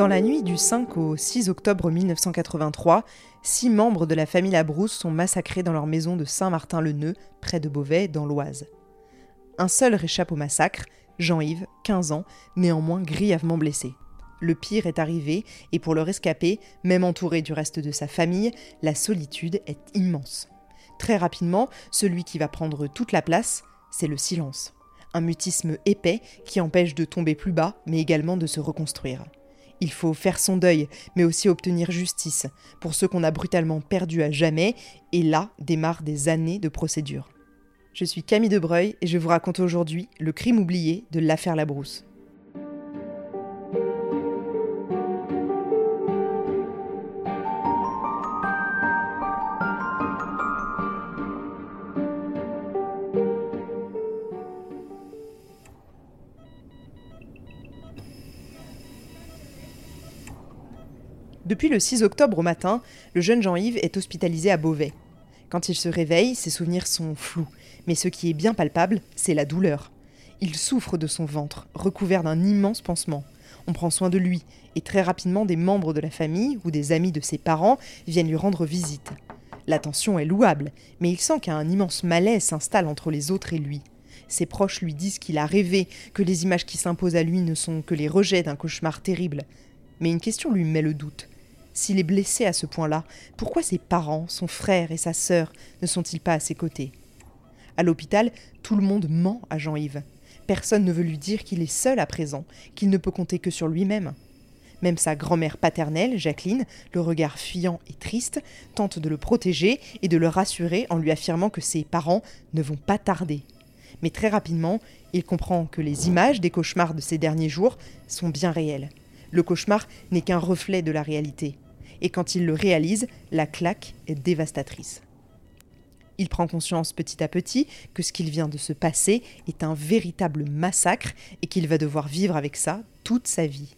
Dans la nuit du 5 au 6 octobre 1983, six membres de la famille Labrousse sont massacrés dans leur maison de Saint-Martin-le-Neu, près de Beauvais, dans l'Oise. Un seul réchappe au massacre, Jean-Yves, 15 ans, néanmoins grièvement blessé. Le pire est arrivé, et pour le rescapé, même entouré du reste de sa famille, la solitude est immense. Très rapidement, celui qui va prendre toute la place, c'est le silence. Un mutisme épais qui empêche de tomber plus bas, mais également de se reconstruire. Il faut faire son deuil, mais aussi obtenir justice pour ceux qu'on a brutalement perdus à jamais, et là démarrent des années de procédure. Je suis Camille Debreuil et je vous raconte aujourd'hui le crime oublié de l'affaire Labrousse. Depuis le 6 octobre au matin, le jeune Jean-Yves est hospitalisé à Beauvais. Quand il se réveille, ses souvenirs sont flous, mais ce qui est bien palpable, c'est la douleur. Il souffre de son ventre, recouvert d'un immense pansement. On prend soin de lui, et très rapidement des membres de la famille ou des amis de ses parents viennent lui rendre visite. L'attention est louable, mais il sent qu'un immense malaise s'installe entre les autres et lui. Ses proches lui disent qu'il a rêvé, que les images qui s'imposent à lui ne sont que les rejets d'un cauchemar terrible. Mais une question lui met le doute. S'il est blessé à ce point-là, pourquoi ses parents, son frère et sa sœur ne sont-ils pas à ses côtés? À l'hôpital, tout le monde ment à Jean-Yves. Personne ne veut lui dire qu'il est seul à présent, qu'il ne peut compter que sur lui-même. Même sa grand-mère paternelle, Jacqueline, le regard fuyant et triste, tente de le protéger et de le rassurer en lui affirmant que ses parents ne vont pas tarder. Mais très rapidement, il comprend que les images des cauchemars de ces derniers jours sont bien réelles. Le cauchemar n'est qu'un reflet de la réalité et quand il le réalise, la claque est dévastatrice. Il prend conscience petit à petit que ce qu'il vient de se passer est un véritable massacre et qu'il va devoir vivre avec ça toute sa vie.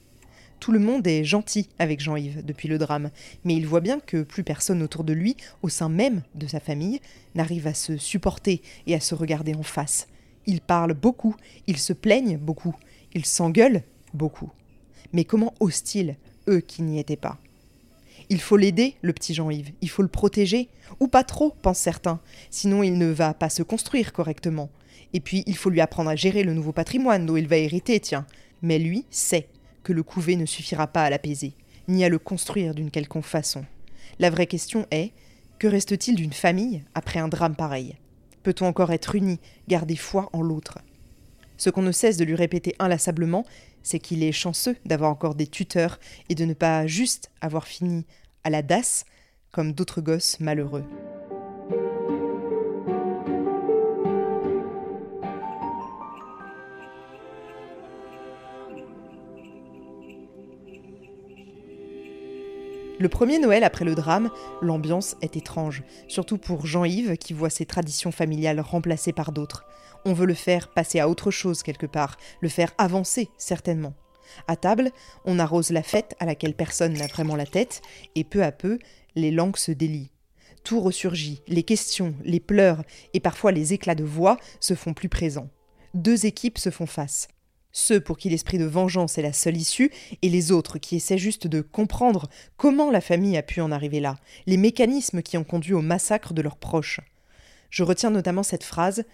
Tout le monde est gentil avec Jean-Yves depuis le drame, mais il voit bien que plus personne autour de lui, au sein même de sa famille, n'arrive à se supporter et à se regarder en face. Ils parlent beaucoup, ils se plaignent beaucoup, ils s'engueulent beaucoup. Mais comment osent-ils, eux qui n'y étaient pas? Il faut l'aider, le petit Jean-Yves, il faut le protéger, ou pas trop, pensent certains, sinon il ne va pas se construire correctement. Et puis il faut lui apprendre à gérer le nouveau patrimoine dont il va hériter, tiens. Mais lui sait que le couvé ne suffira pas à l'apaiser, ni à le construire d'une quelconque façon. La vraie question est que reste-t-il d'une famille après un drame pareil? Peut-on encore être unis, garder foi en l'autre? Ce qu'on ne cesse de lui répéter inlassablement, c'est qu'il est chanceux d'avoir encore des tuteurs et de ne pas juste avoir fini à la DAS, comme d'autres gosses malheureux. Le premier Noël après le drame, l'ambiance est étrange, surtout pour Jean-Yves qui voit ses traditions familiales remplacées par d'autres. On veut le faire passer à autre chose quelque part, le faire avancer certainement. À table, on arrose la fête à laquelle personne n'a vraiment la tête, et peu à peu, les langues se délient. Tout ressurgit, les questions, les pleurs et parfois les éclats de voix se font plus présents. Deux équipes se font face. Ceux pour qui l'esprit de vengeance est la seule issue, et les autres qui essaient juste de comprendre comment la famille a pu en arriver là, les mécanismes qui ont conduit au massacre de leurs proches. Je retiens notamment cette phrase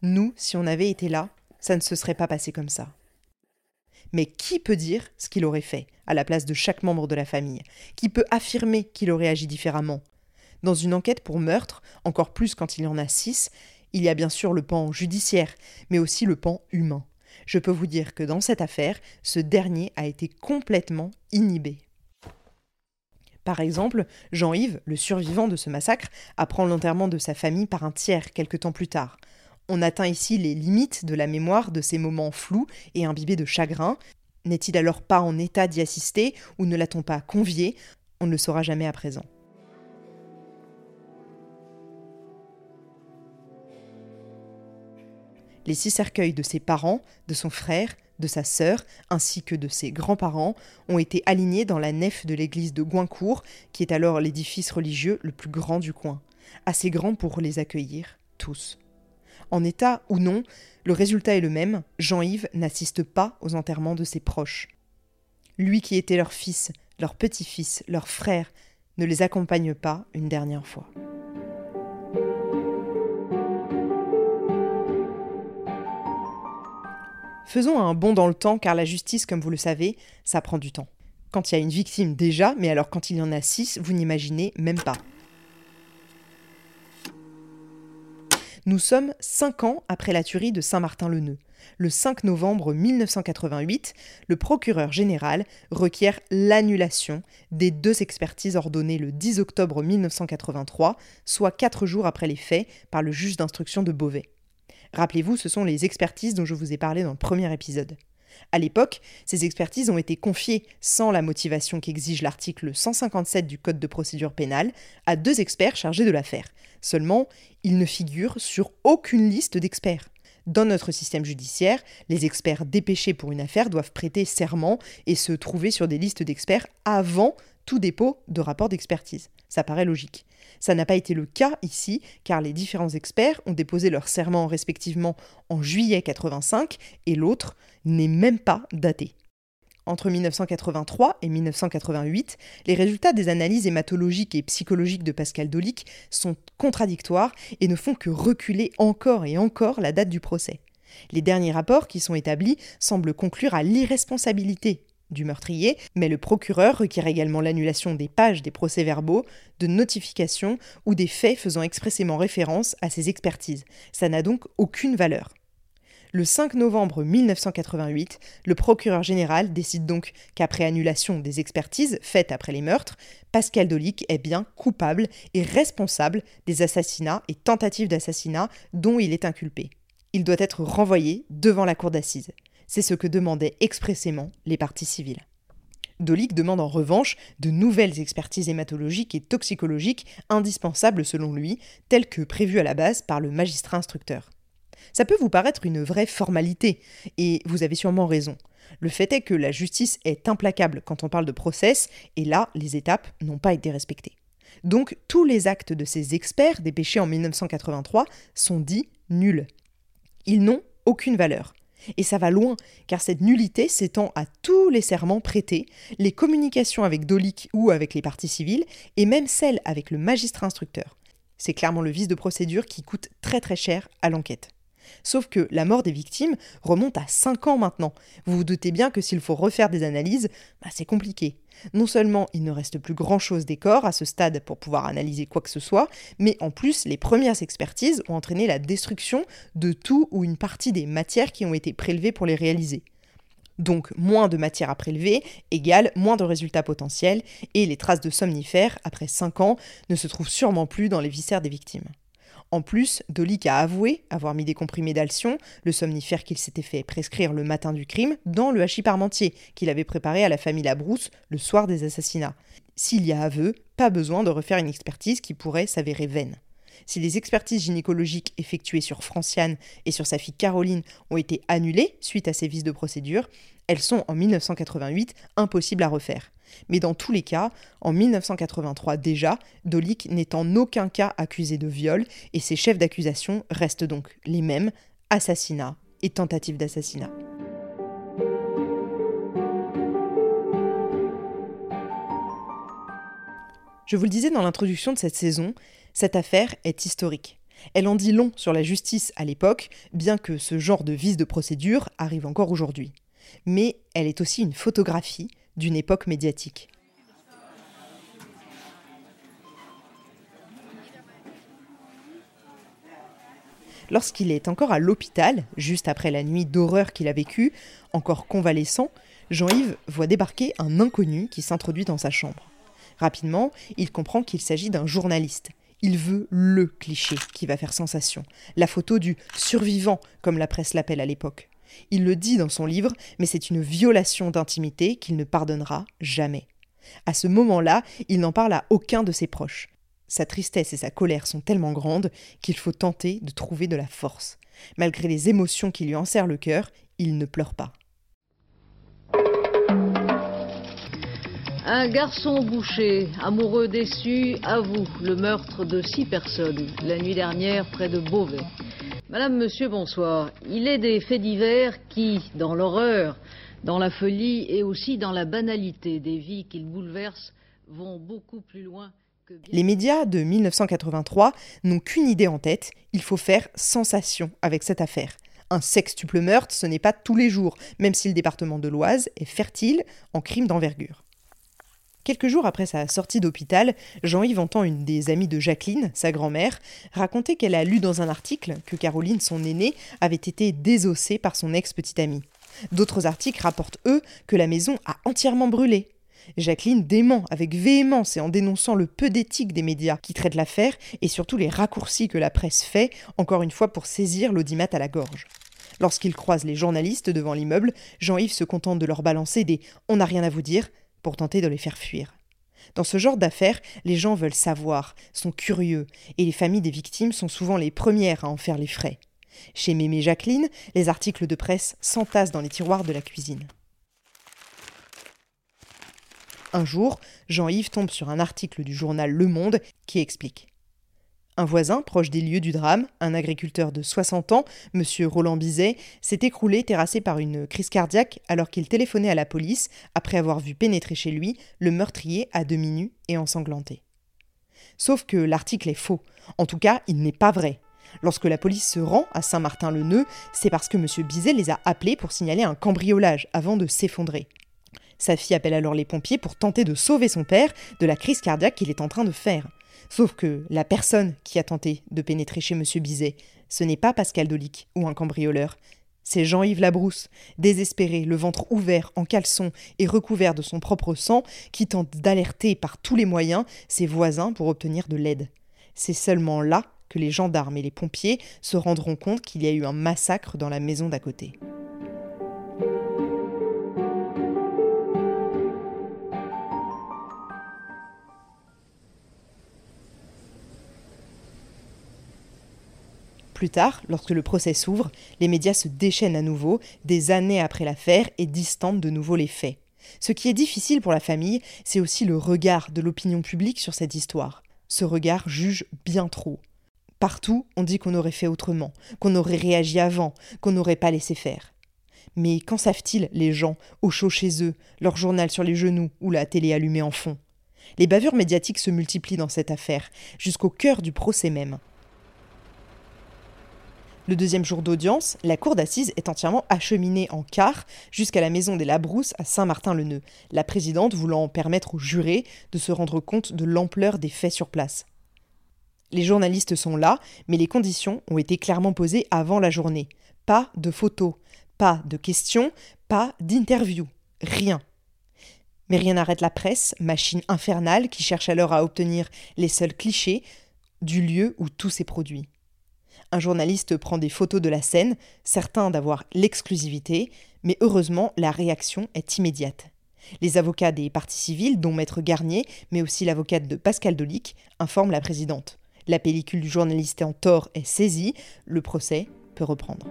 Nous, si on avait été là, ça ne se serait pas passé comme ça. Mais qui peut dire ce qu'il aurait fait à la place de chaque membre de la famille? Qui peut affirmer qu'il aurait agi différemment? Dans une enquête pour meurtre, encore plus quand il y en a six, il y a bien sûr le pan judiciaire, mais aussi le pan humain. Je peux vous dire que dans cette affaire, ce dernier a été complètement inhibé. Par exemple, Jean-Yves, le survivant de ce massacre, apprend l'enterrement de sa famille par un tiers quelque temps plus tard. On atteint ici les limites de la mémoire de ces moments flous et imbibés de chagrin. N'est-il alors pas en état d'y assister ou ne l'a-t-on pas convié? On ne le saura jamais à présent. Les six cercueils de ses parents, de son frère, de sa sœur, ainsi que de ses grands-parents, ont été alignés dans la nef de l'église de Goincourt, qui est alors l'édifice religieux le plus grand du coin, assez grand pour les accueillir tous. En état ou non, le résultat est le même, Jean-Yves n'assiste pas aux enterrements de ses proches. lui qui était leur fils, leur petit-fils, leur frère, ne les accompagne pas une dernière fois. Faisons un bond dans le temps car la justice, comme vous le savez, ça prend du temps. Quand il y a une victime déjà, mais alors quand il y en a six, vous n'imaginez même pas. Nous sommes cinq ans après la tuerie de Saint-Martin-le-Neu. Le 5 novembre 1988, le procureur général requiert l'annulation des deux expertises ordonnées le 10 octobre 1983, soit quatre jours après les faits, par le juge d'instruction de Beauvais. Rappelez-vous, ce sont les expertises dont je vous ai parlé dans le premier épisode. À l'époque, ces expertises ont été confiées, sans la motivation qu'exige l'article 157 du Code de procédure pénale, à deux experts chargés de l'affaire. Seulement, ils ne figurent sur aucune liste d'experts. Dans notre système judiciaire, les experts dépêchés pour une affaire doivent prêter serment et se trouver sur des listes d'experts avant tout dépôt de rapport d'expertise. Ça paraît logique. Ça n'a pas été le cas ici, car les différents experts ont déposé leur serment respectivement en juillet 85 et l'autre n'est même pas daté. Entre 1983 et 1988, les résultats des analyses hématologiques et psychologiques de Pascal Dolic sont contradictoires et ne font que reculer encore et encore la date du procès. Les derniers rapports qui sont établis semblent conclure à l'irresponsabilité du meurtrier, mais le procureur requiert également l'annulation des pages des procès-verbaux, de notifications ou des faits faisant expressément référence à ces expertises. Ça n'a donc aucune valeur. Le 5 novembre 1988, le procureur général décide donc qu'après annulation des expertises faites après les meurtres, Pascal Dolic est bien coupable et responsable des assassinats et tentatives d'assassinat dont il est inculpé. Il doit être renvoyé devant la cour d'assises. C'est ce que demandaient expressément les parties civiles. Dolic demande en revanche de nouvelles expertises hématologiques et toxicologiques indispensables selon lui, telles que prévues à la base par le magistrat instructeur. Ça peut vous paraître une vraie formalité, et vous avez sûrement raison. Le fait est que la justice est implacable quand on parle de process, et là, les étapes n'ont pas été respectées. Donc tous les actes de ces experts dépêchés en 1983 sont dits nuls. Ils n'ont aucune valeur. Et ça va loin, car cette nullité s'étend à tous les serments prêtés, les communications avec Dolic ou avec les parties civiles, et même celles avec le magistrat instructeur. C'est clairement le vice de procédure qui coûte très très cher à l'enquête. Sauf que la mort des victimes remonte à 5 ans maintenant. Vous vous doutez bien que s'il faut refaire des analyses, bah, c'est compliqué. Non seulement il ne reste plus grand-chose des corps à ce stade pour pouvoir analyser quoi que ce soit, mais en plus les premières expertises ont entraîné la destruction de tout ou une partie des matières qui ont été prélevées pour les réaliser. Donc moins de matière à prélever égale moins de résultats potentiels, et les traces de somnifères, après 5 ans, ne se trouvent sûrement plus dans les viscères des victimes. En plus, Dolic a avoué avoir mis des comprimés d'alcyon, le somnifère qu'il s'était fait prescrire le matin du crime, dans le hachis parmentier qu'il avait préparé à la famille Labrousse le soir des assassinats. S'il y a aveu, pas besoin de refaire une expertise qui pourrait s'avérer vaine. Si les expertises gynécologiques effectuées sur Franciane et sur sa fille Caroline ont été annulées suite à ces vices de procédure, elles sont en 1988 impossibles à refaire. Mais dans tous les cas, en 1983 déjà, Dolic n'est en aucun cas accusé de viol et ses chefs d'accusation restent donc les mêmes, assassinat et tentative d'assassinat. Je vous le disais dans l'introduction de cette saison, cette affaire est historique. Elle en dit long sur la justice à l'époque, bien que ce genre de vice de procédure arrive encore aujourd'hui. Mais elle est aussi une photographie d'une époque médiatique. Lorsqu'il est encore à l'hôpital, juste après la nuit d'horreur qu'il a vécue, encore convalescent, Jean-Yves voit débarquer un inconnu qui s'introduit dans sa chambre. Rapidement, il comprend qu'il s'agit d'un journaliste. Il veut le cliché qui va faire sensation, la photo du survivant, comme la presse l'appelle à l'époque. Il le dit dans son livre, mais c'est une violation d'intimité qu'il ne pardonnera jamais. À ce moment-là, il n'en parle à aucun de ses proches. Sa tristesse et sa colère sont tellement grandes qu'il faut tenter de trouver de la force. Malgré les émotions qui lui enserrent le cœur, il ne pleure pas. Un garçon bouché, amoureux déçu, avoue le meurtre de six personnes la nuit dernière près de Beauvais. Madame, monsieur, bonsoir. Il est des faits divers qui, dans l'horreur, dans la folie et aussi dans la banalité des vies qu'ils bouleversent, vont beaucoup plus loin. Que Les médias de 1983 n'ont qu'une idée en tête, il faut faire sensation avec cette affaire. Un sextuple meurtre, ce n'est pas tous les jours, même si le département de l'Oise est fertile en crimes d'envergure. Quelques jours après sa sortie d'hôpital, Jean-Yves entend une des amies de Jacqueline, sa grand-mère, raconter qu'elle a lu dans un article que Caroline, son aînée, avait été désossée par son ex-petite amie. D'autres articles rapportent, eux, que la maison a entièrement brûlé. Jacqueline dément avec véhémence et en dénonçant le peu d'éthique des médias qui traitent l'affaire et surtout les raccourcis que la presse fait, encore une fois pour saisir l'audimat à la gorge. Lorsqu'il croise les journalistes devant l'immeuble, Jean-Yves se contente de leur balancer des On n'a rien à vous dire pour tenter de les faire fuir. Dans ce genre d'affaires, les gens veulent savoir, sont curieux, et les familles des victimes sont souvent les premières à en faire les frais. Chez Mémé Jacqueline, les articles de presse s'entassent dans les tiroirs de la cuisine. Un jour, Jean-Yves tombe sur un article du journal Le Monde qui explique. Un voisin, proche des lieux du drame, un agriculteur de 60 ans, M. Roland Bizet, s'est écroulé terrassé par une crise cardiaque alors qu'il téléphonait à la police après avoir vu pénétrer chez lui le meurtrier à demi nu et ensanglanté. Sauf que l'article est faux. En tout cas, il n'est pas vrai. Lorsque la police se rend à Saint-Martin-le-Neu, c'est parce que M. Bizet les a appelés pour signaler un cambriolage avant de s'effondrer. Sa fille appelle alors les pompiers pour tenter de sauver son père de la crise cardiaque qu'il est en train de faire. Sauf que la personne qui a tenté de pénétrer chez M. Bizet, ce n'est pas Pascal Dolic ou un cambrioleur. C'est Jean-Yves Labrousse, désespéré, le ventre ouvert, en caleçon et recouvert de son propre sang, qui tente d'alerter par tous les moyens ses voisins pour obtenir de l'aide. C'est seulement là que les gendarmes et les pompiers se rendront compte qu'il y a eu un massacre dans la maison d'à côté. Plus tard, lorsque le procès s'ouvre, les médias se déchaînent à nouveau, des années après l'affaire, et distantent de nouveau les faits. Ce qui est difficile pour la famille, c'est aussi le regard de l'opinion publique sur cette histoire. Ce regard juge bien trop. Partout, on dit qu'on aurait fait autrement, qu'on aurait réagi avant, qu'on n'aurait pas laissé faire. Mais qu'en savent-ils, les gens, au chaud chez eux, leur journal sur les genoux ou la télé allumée en fond? Les bavures médiatiques se multiplient dans cette affaire, jusqu'au cœur du procès même. Le deuxième jour d'audience, la cour d'assises est entièrement acheminée en car jusqu'à la maison des Labrousses à Saint-Martin-le-Neu, la présidente voulant permettre aux jurés de se rendre compte de l'ampleur des faits sur place. Les journalistes sont là, mais les conditions ont été clairement posées avant la journée. Pas de photos, pas de questions, pas d'interviews, rien. Mais rien n'arrête la presse, machine infernale qui cherche alors à obtenir les seuls clichés du lieu où tout s'est produit. Un journaliste prend des photos de la scène, certain d'avoir l'exclusivité, mais heureusement, la réaction est immédiate. Les avocats des parties civiles, dont Maître Garnier, mais aussi l'avocate de Pascal Dolic, informent la présidente. La pellicule du journaliste en tort est saisie, le procès peut reprendre.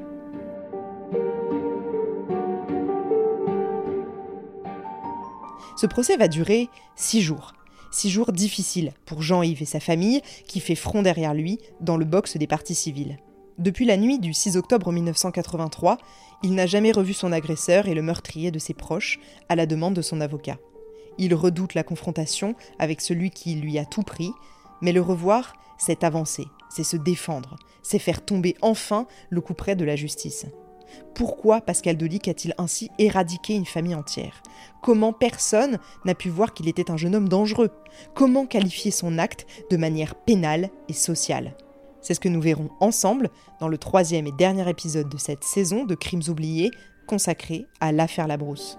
Ce procès va durer six jours. Six jours difficiles pour Jean-Yves et sa famille, qui fait front derrière lui dans le box des parties civiles. Depuis la nuit du 6 octobre 1983, il n'a jamais revu son agresseur et le meurtrier de ses proches, à la demande de son avocat. Il redoute la confrontation avec celui qui lui a tout pris, mais le revoir, c'est avancer, c'est se défendre, c'est faire tomber enfin le coup près de la justice. Pourquoi Pascal Dolic a-t-il ainsi éradiqué une famille entière? Comment personne n'a pu voir qu'il était un jeune homme dangereux? Comment qualifier son acte de manière pénale et sociale? C'est ce que nous verrons ensemble dans le troisième et dernier épisode de cette saison de Crimes oubliés consacré à l'affaire Labrousse.